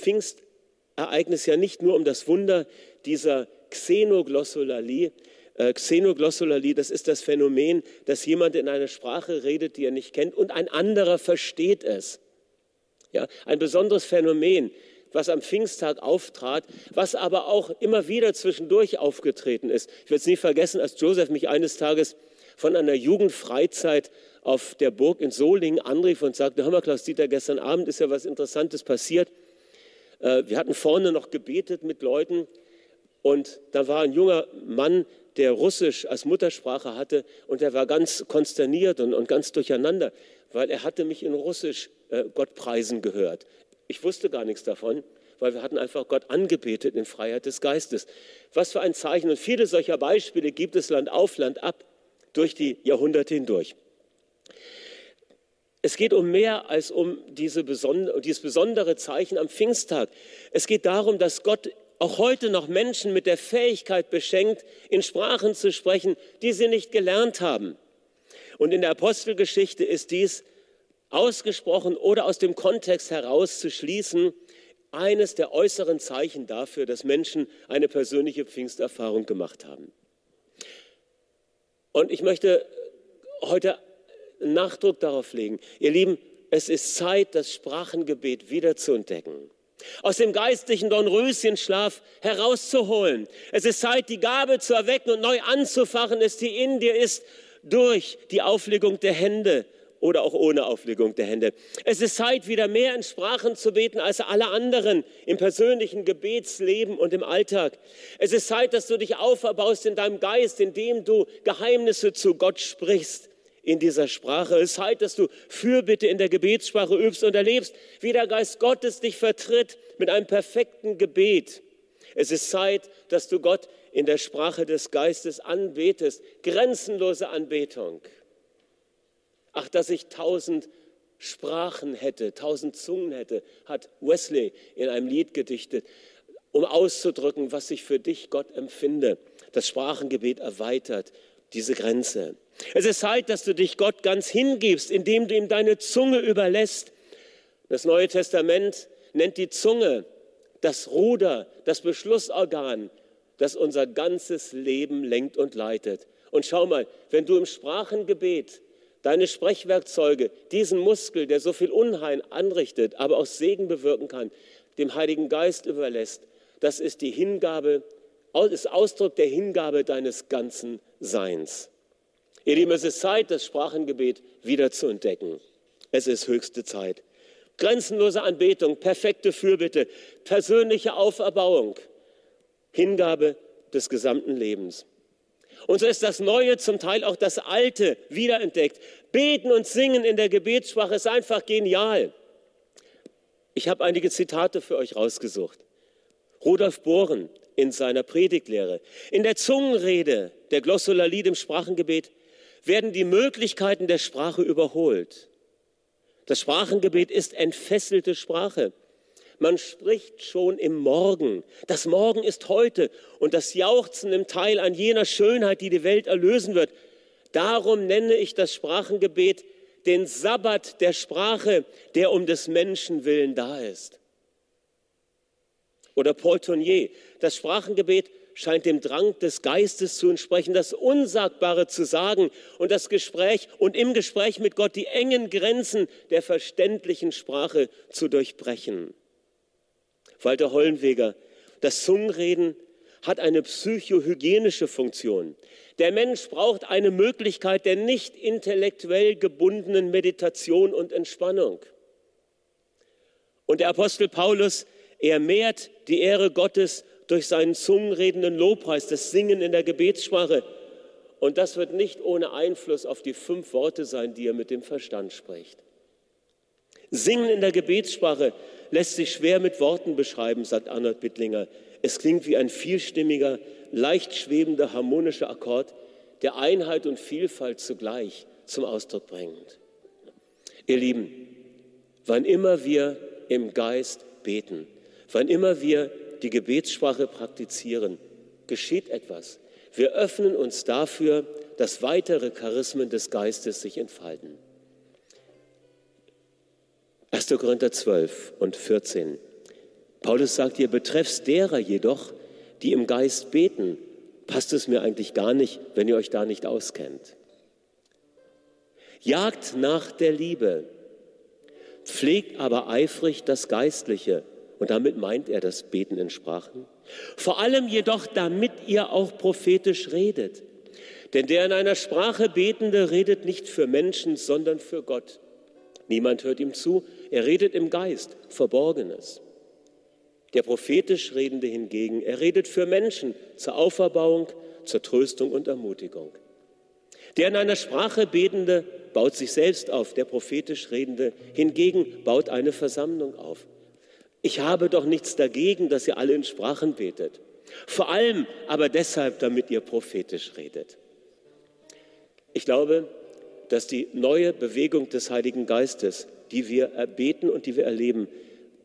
Pfingstereignis ja nicht nur um das Wunder dieser Xenoglossolalie, äh, Xenoglossolalie, das ist das Phänomen, dass jemand in einer Sprache redet, die er nicht kennt und ein anderer versteht es. Ja, ein besonderes Phänomen, was am Pfingsttag auftrat, was aber auch immer wieder zwischendurch aufgetreten ist. Ich werde es nie vergessen, als Joseph mich eines Tages von einer Jugendfreizeit auf der Burg in Solingen anrief und sagte, hör mal Klaus Dieter, gestern Abend ist ja was Interessantes passiert. Äh, wir hatten vorne noch gebetet mit Leuten und da war ein junger Mann, der Russisch als Muttersprache hatte und er war ganz konsterniert und, und ganz durcheinander, weil er hatte mich in Russisch äh, Gott preisen gehört. Ich wusste gar nichts davon, weil wir hatten einfach Gott angebetet in Freiheit des Geistes. Was für ein Zeichen. Und viele solcher Beispiele gibt es Land auf, Land ab durch die Jahrhunderte hindurch. Es geht um mehr als um diese besondere, dieses besondere Zeichen am Pfingsttag. Es geht darum, dass Gott auch heute noch Menschen mit der Fähigkeit beschenkt, in Sprachen zu sprechen, die sie nicht gelernt haben. Und in der Apostelgeschichte ist dies ausgesprochen oder aus dem Kontext heraus zu schließen, eines der äußeren Zeichen dafür, dass Menschen eine persönliche Pfingsterfahrung gemacht haben. Und ich möchte heute Nachdruck darauf legen, ihr Lieben, es ist Zeit, das Sprachengebet wieder zu entdecken aus dem geistlichen Dornröschenschlaf herauszuholen. Es ist Zeit, die Gabe zu erwecken und neu anzufachen, es die in dir ist, durch die Auflegung der Hände oder auch ohne Auflegung der Hände. Es ist Zeit, wieder mehr in Sprachen zu beten als alle anderen im persönlichen Gebetsleben und im Alltag. Es ist Zeit, dass du dich auferbaust in deinem Geist, indem du Geheimnisse zu Gott sprichst in dieser Sprache. Es ist Zeit, dass du Fürbitte in der Gebetssprache übst und erlebst, wie der Geist Gottes dich vertritt mit einem perfekten Gebet. Es ist Zeit, dass du Gott in der Sprache des Geistes anbetest. Grenzenlose Anbetung. Ach, dass ich tausend Sprachen hätte, tausend Zungen hätte, hat Wesley in einem Lied gedichtet, um auszudrücken, was ich für dich, Gott, empfinde. Das Sprachengebet erweitert diese Grenze. Es ist Zeit, dass du dich Gott ganz hingibst, indem du ihm deine Zunge überlässt. Das Neue Testament nennt die Zunge das Ruder, das Beschlussorgan, das unser ganzes Leben lenkt und leitet. Und schau mal, wenn du im Sprachengebet deine Sprechwerkzeuge, diesen Muskel, der so viel Unheil anrichtet, aber auch Segen bewirken kann, dem Heiligen Geist überlässt, das ist die Hingabe ist Ausdruck der Hingabe deines ganzen Seins. Ihr Lieben, es ist Zeit, das Sprachengebet wieder zu entdecken. Es ist höchste Zeit. Grenzenlose Anbetung, perfekte Fürbitte, persönliche Auferbauung, Hingabe des gesamten Lebens. Und so ist das Neue, zum Teil auch das Alte wiederentdeckt. Beten und singen in der Gebetssprache ist einfach genial. Ich habe einige Zitate für euch rausgesucht. Rudolf Bohren in seiner Predigtlehre. In der Zungenrede der Glossolalie, dem Sprachengebet, werden die Möglichkeiten der Sprache überholt. Das Sprachengebet ist entfesselte Sprache. Man spricht schon im Morgen. Das Morgen ist heute und das Jauchzen im Teil an jener Schönheit, die die Welt erlösen wird. Darum nenne ich das Sprachengebet den Sabbat der Sprache, der um des Menschen willen da ist. Oder Paul Tournier, das Sprachengebet scheint dem Drang des Geistes zu entsprechen, das Unsagbare zu sagen und das Gespräch und im Gespräch mit Gott die engen Grenzen der verständlichen Sprache zu durchbrechen. Walter Hollenweger, das Zungenreden hat eine psychohygienische Funktion. Der Mensch braucht eine Möglichkeit der nicht intellektuell gebundenen Meditation und Entspannung. Und der Apostel Paulus, er mehrt die Ehre Gottes durch seinen zungenredenden Lobpreis, das Singen in der Gebetssprache. Und das wird nicht ohne Einfluss auf die fünf Worte sein, die er mit dem Verstand spricht. Singen in der Gebetssprache lässt sich schwer mit Worten beschreiben, sagt Arnold Bittlinger. Es klingt wie ein vielstimmiger, leicht schwebender, harmonischer Akkord, der Einheit und Vielfalt zugleich zum Ausdruck bringt. Ihr Lieben, wann immer wir im Geist beten, wann immer wir die Gebetssprache praktizieren, geschieht etwas. Wir öffnen uns dafür, dass weitere Charismen des Geistes sich entfalten. 1. Korinther 12 und 14. Paulus sagt, ihr betreffs derer jedoch, die im Geist beten, passt es mir eigentlich gar nicht, wenn ihr euch da nicht auskennt. Jagt nach der Liebe, pflegt aber eifrig das Geistliche. Und damit meint er das Beten in Sprachen. Vor allem jedoch, damit ihr auch prophetisch redet. Denn der in einer Sprache Betende redet nicht für Menschen, sondern für Gott. Niemand hört ihm zu, er redet im Geist, Verborgenes. Der prophetisch Redende hingegen, er redet für Menschen zur Auferbauung, zur Tröstung und Ermutigung. Der in einer Sprache Betende baut sich selbst auf, der prophetisch Redende hingegen baut eine Versammlung auf. Ich habe doch nichts dagegen, dass ihr alle in Sprachen betet. Vor allem aber deshalb, damit ihr prophetisch redet. Ich glaube, dass die neue Bewegung des Heiligen Geistes, die wir erbeten und die wir erleben,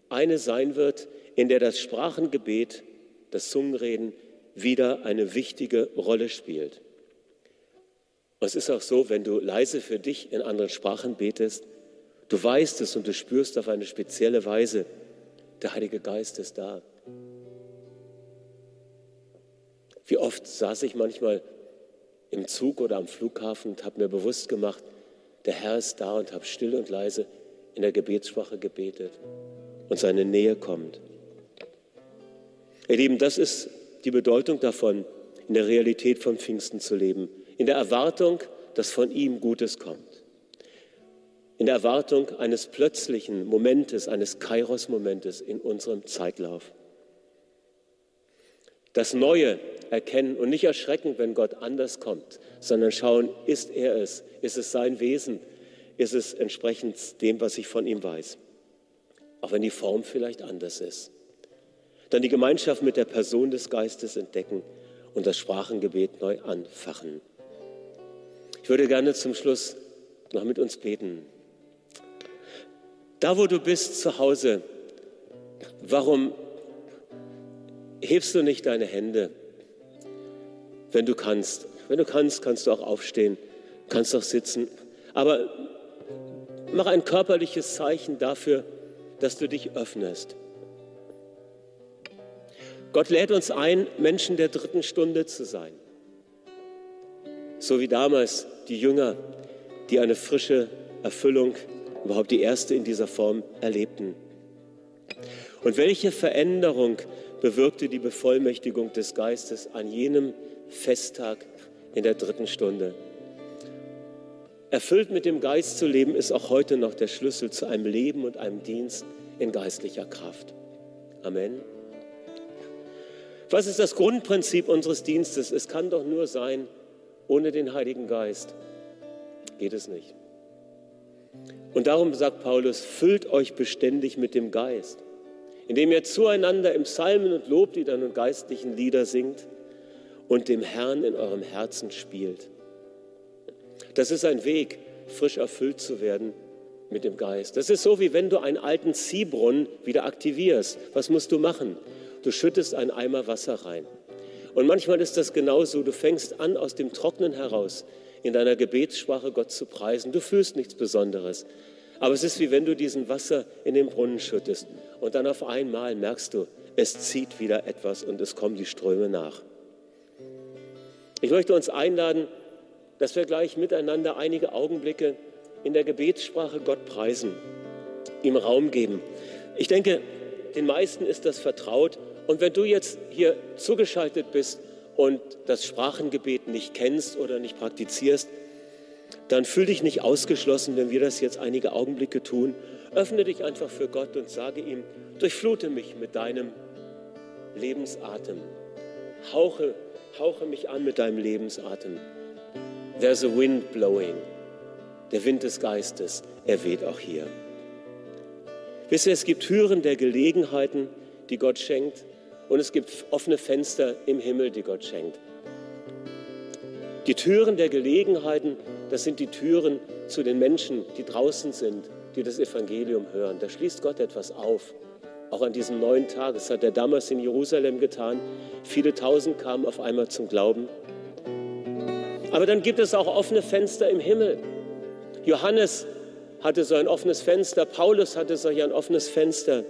eine sein wird, in der das Sprachengebet, das Zungenreden wieder eine wichtige Rolle spielt. Und es ist auch so, wenn du leise für dich in anderen Sprachen betest, du weißt es und du spürst auf eine spezielle Weise, der Heilige Geist ist da. Wie oft saß ich manchmal im Zug oder am Flughafen und habe mir bewusst gemacht, der Herr ist da und habe still und leise in der Gebetssprache gebetet und seine Nähe kommt. Ihr Lieben, das ist die Bedeutung davon, in der Realität von Pfingsten zu leben, in der Erwartung, dass von ihm Gutes kommt, in der Erwartung eines plötzlichen Momentes, eines Kairos-Momentes in unserem Zeitlauf. Das Neue erkennen und nicht erschrecken, wenn Gott anders kommt, sondern schauen, ist er es? Ist es sein Wesen? Ist es entsprechend dem, was ich von ihm weiß? Auch wenn die Form vielleicht anders ist. Dann die Gemeinschaft mit der Person des Geistes entdecken und das Sprachengebet neu anfachen. Ich würde gerne zum Schluss noch mit uns beten. Da, wo du bist, zu Hause, warum hebst du nicht deine Hände? wenn du kannst. Wenn du kannst, kannst du auch aufstehen, kannst auch sitzen. Aber mach ein körperliches Zeichen dafür, dass du dich öffnest. Gott lädt uns ein, Menschen der dritten Stunde zu sein. So wie damals die Jünger, die eine frische Erfüllung, überhaupt die erste in dieser Form erlebten. Und welche Veränderung bewirkte die Bevollmächtigung des Geistes an jenem Festtag in der dritten Stunde? Erfüllt mit dem Geist zu leben, ist auch heute noch der Schlüssel zu einem Leben und einem Dienst in geistlicher Kraft. Amen. Was ist das Grundprinzip unseres Dienstes? Es kann doch nur sein, ohne den Heiligen Geist geht es nicht. Und darum sagt Paulus, füllt euch beständig mit dem Geist, indem ihr zueinander im Psalmen und Lobliedern und geistlichen Lieder singt und dem Herrn in eurem Herzen spielt. Das ist ein Weg, frisch erfüllt zu werden mit dem Geist. Das ist so, wie wenn du einen alten Ziehbrunnen wieder aktivierst. Was musst du machen? Du schüttest einen Eimer Wasser rein. Und manchmal ist das genauso. Du fängst an, aus dem Trocknen heraus in deiner Gebetssprache Gott zu preisen. Du fühlst nichts Besonderes. Aber es ist wie wenn du diesen Wasser in den Brunnen schüttest und dann auf einmal merkst du, es zieht wieder etwas und es kommen die Ströme nach. Ich möchte uns einladen, dass wir gleich miteinander einige Augenblicke in der Gebetssprache Gott preisen, ihm Raum geben. Ich denke, den meisten ist das vertraut und wenn du jetzt hier zugeschaltet bist und das Sprachengebet nicht kennst oder nicht praktizierst, dann fühl dich nicht ausgeschlossen, wenn wir das jetzt einige Augenblicke tun. Öffne dich einfach für Gott und sage ihm, durchflute mich mit deinem Lebensatem. Hauche, hauche mich an mit deinem Lebensatem. There's a wind blowing. Der Wind des Geistes, er weht auch hier. Wisst ihr, es gibt Türen der Gelegenheiten, die Gott schenkt. Und es gibt offene Fenster im Himmel, die Gott schenkt. Die Türen der Gelegenheiten, das sind die Türen zu den Menschen, die draußen sind, die das Evangelium hören. Da schließt Gott etwas auf. Auch an diesem neuen Tag. Das hat er damals in Jerusalem getan. Viele Tausend kamen auf einmal zum Glauben. Aber dann gibt es auch offene Fenster im Himmel. Johannes hatte so ein offenes Fenster, Paulus hatte so ein offenes Fenster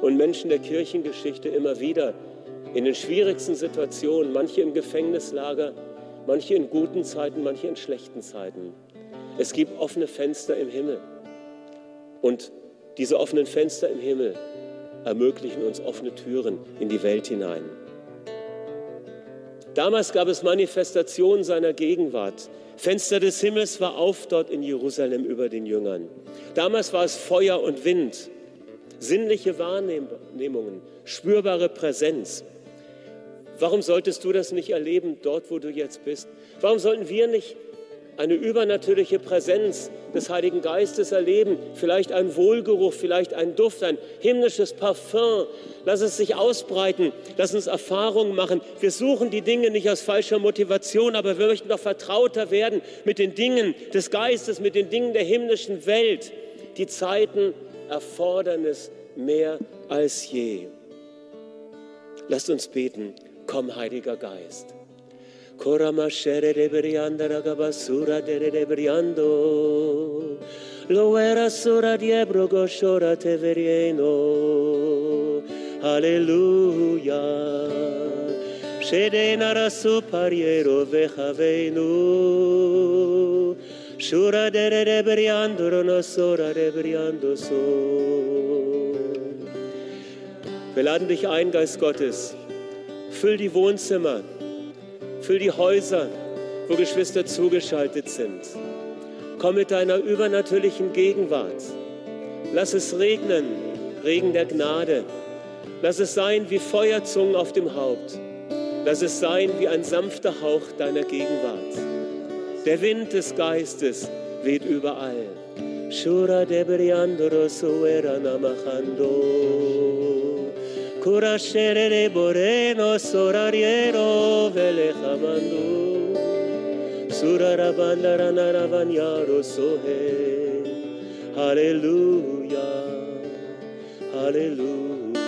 und Menschen der Kirchengeschichte immer wieder in den schwierigsten Situationen, manche im Gefängnislager, manche in guten Zeiten, manche in schlechten Zeiten. Es gibt offene Fenster im Himmel. Und diese offenen Fenster im Himmel ermöglichen uns offene Türen in die Welt hinein. Damals gab es Manifestationen seiner Gegenwart. Fenster des Himmels war auf dort in Jerusalem über den Jüngern. Damals war es Feuer und Wind sinnliche Wahrnehmungen, spürbare Präsenz. Warum solltest du das nicht erleben dort, wo du jetzt bist? Warum sollten wir nicht eine übernatürliche Präsenz des Heiligen Geistes erleben? Vielleicht ein Wohlgeruch, vielleicht ein Duft, ein himmlisches Parfum. Lass es sich ausbreiten, lass uns Erfahrungen machen. Wir suchen die Dinge nicht aus falscher Motivation, aber wir möchten doch vertrauter werden mit den Dingen des Geistes, mit den Dingen der himmlischen Welt. Die Zeiten erfordern es mehr als je. Lasst uns beten, komm Heiliger Geist. Korama shere reberianda ragabasura dere reberiando. Lo era sura diebro goshora te verieno. Alleluia. Shede nara supariero vechavenu. Shura dere rebriando rono sora rebriando so. Wir laden dich ein, Geist Gottes. Füll die Wohnzimmer, füll die Häuser, wo Geschwister zugeschaltet sind. Komm mit deiner übernatürlichen Gegenwart. Lass es regnen, Regen der Gnade. Lass es sein wie Feuerzungen auf dem Haupt. Lass es sein wie ein sanfter Hauch deiner Gegenwart. Der Wind des Geistes weht überall. Shura debriandoro suera namachando. Curascere de boreno sorariero velechamando. Surarabanda naravanyaro sohe. Halleluja. Halleluja.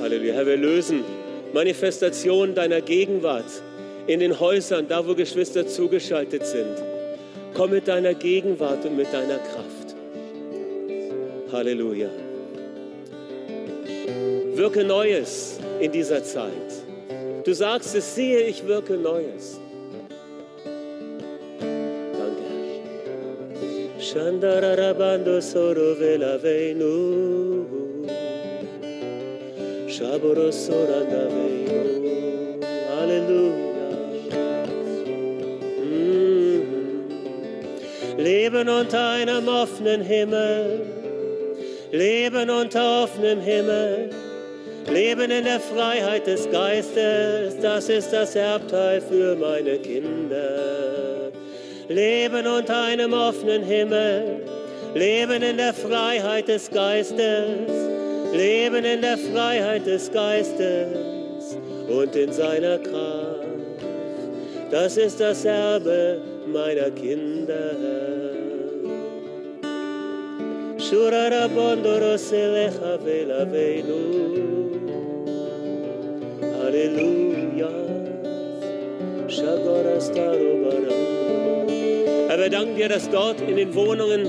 Halleluja. Herr, wir lösen Manifestation deiner Gegenwart in den Häusern, da wo Geschwister zugeschaltet sind. Komm mit deiner Gegenwart und mit deiner Kraft. Halleluja. Wirke Neues in dieser Zeit. Du sagst es, siehe, ich wirke Neues. Danke. Shandarabando soro vela veinu. Shaboro soranda veinu. Halleluja. Leben unter einem offenen Himmel. Leben unter offenem Himmel. Leben in der Freiheit des Geistes, das ist das Erbteil für meine Kinder. Leben unter einem offenen Himmel, Leben in der Freiheit des Geistes, Leben in der Freiheit des Geistes und in seiner Kraft. Das ist das Erbe meiner Kinder. Shurara bondoro selecha vela veinu. Halleluja. Herr, wir danken dir, dass dort in den Wohnungen,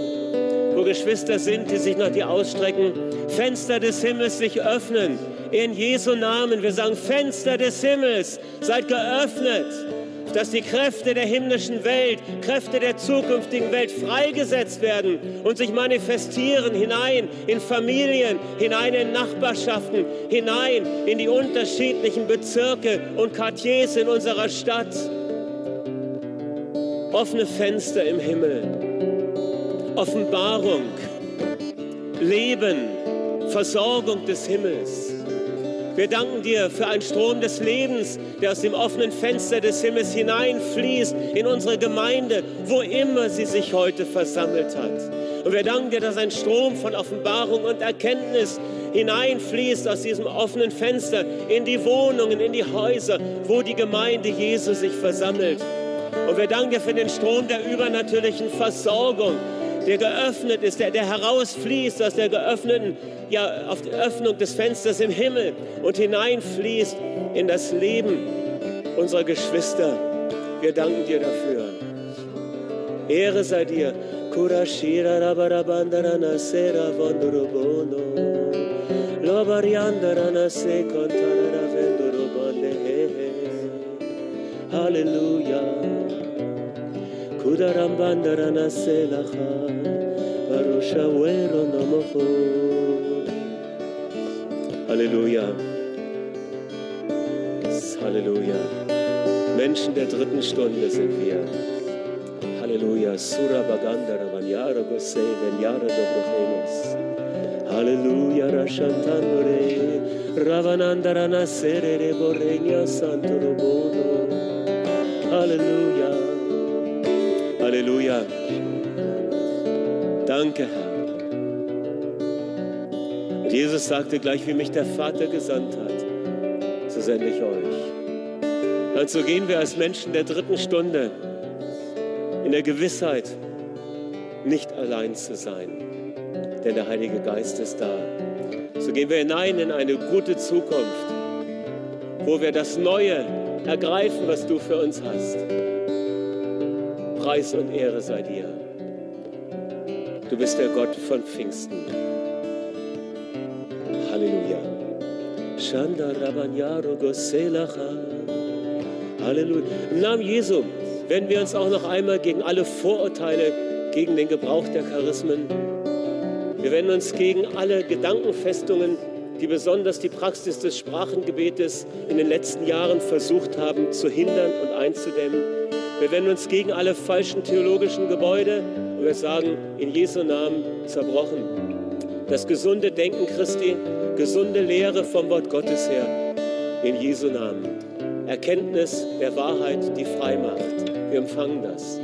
wo Geschwister sind, die sich nach dir ausstrecken, Fenster des Himmels sich öffnen. In Jesu Namen. Wir sagen, Fenster des Himmels, seid geöffnet dass die Kräfte der himmlischen Welt, Kräfte der zukünftigen Welt freigesetzt werden und sich manifestieren hinein in Familien, hinein in Nachbarschaften, hinein in die unterschiedlichen Bezirke und Quartiers in unserer Stadt. Offene Fenster im Himmel, Offenbarung, Leben, Versorgung des Himmels. Wir danken dir für einen Strom des Lebens, der aus dem offenen Fenster des Himmels hineinfließt in unsere Gemeinde, wo immer sie sich heute versammelt hat. Und wir danken dir, dass ein Strom von Offenbarung und Erkenntnis hineinfließt aus diesem offenen Fenster in die Wohnungen, in die Häuser, wo die Gemeinde Jesu sich versammelt. Und wir danken dir für den Strom der übernatürlichen Versorgung, der geöffnet ist, der, der herausfließt aus der geöffneten, ja, auf die Öffnung des Fensters im Himmel und hineinfließt in das Leben unserer Geschwister. Wir danken dir dafür. Ehre sei dir. Kurashira rabarabandarana sera vondurubono. Lobariandarana se kontarara vendurubande. Halleluja. Kudarambandara naselacha Barushawero namocho Halleluja. Halleluja. Menschen der dritten Stunde sind wir. Halleluja. Sura Bagandara Vanyara Gose Venyara Dobrochenos. Halleluja. Rashantandore Ravanandara Nasere Borregna Santo Robono. Halleluja. Halleluja. Danke, Herr. Und Jesus sagte, gleich wie mich der Vater gesandt hat, so sende ich euch. Und so gehen wir als Menschen der dritten Stunde in der Gewissheit, nicht allein zu sein, denn der Heilige Geist ist da. So gehen wir hinein in eine gute Zukunft, wo wir das Neue ergreifen, was du für uns hast. Preis und Ehre sei dir. Du bist der Gott von Pfingsten. Halleluja. Halleluja. Im Namen Jesu werden wir uns auch noch einmal gegen alle Vorurteile, gegen den Gebrauch der Charismen, wir werden uns gegen alle Gedankenfestungen, die besonders die Praxis des Sprachengebetes in den letzten Jahren versucht haben zu hindern und einzudämmen, wir wenden uns gegen alle falschen theologischen Gebäude und wir sagen, in Jesu Namen zerbrochen. Das gesunde Denken Christi, gesunde Lehre vom Wort Gottes her, in Jesu Namen. Erkenntnis der Wahrheit, die frei macht. Wir empfangen das.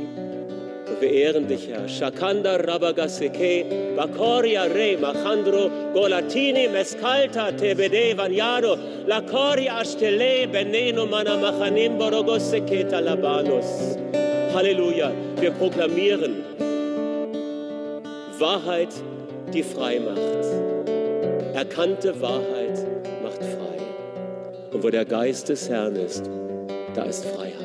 Wir ehren dich, Herr. Shakanda Rabagaseke, Bakoria Re, Machandro, Golatini, Mescalta, Tebede, Vanyado, Lakoria Ashtele, Beneno, Mana Machanim, Borogoseketa, Labanos. Halleluja. Wir proklamieren Wahrheit, die frei macht. Erkannte Wahrheit macht frei. Und wo der Geist des Herrn ist, da ist Freiheit.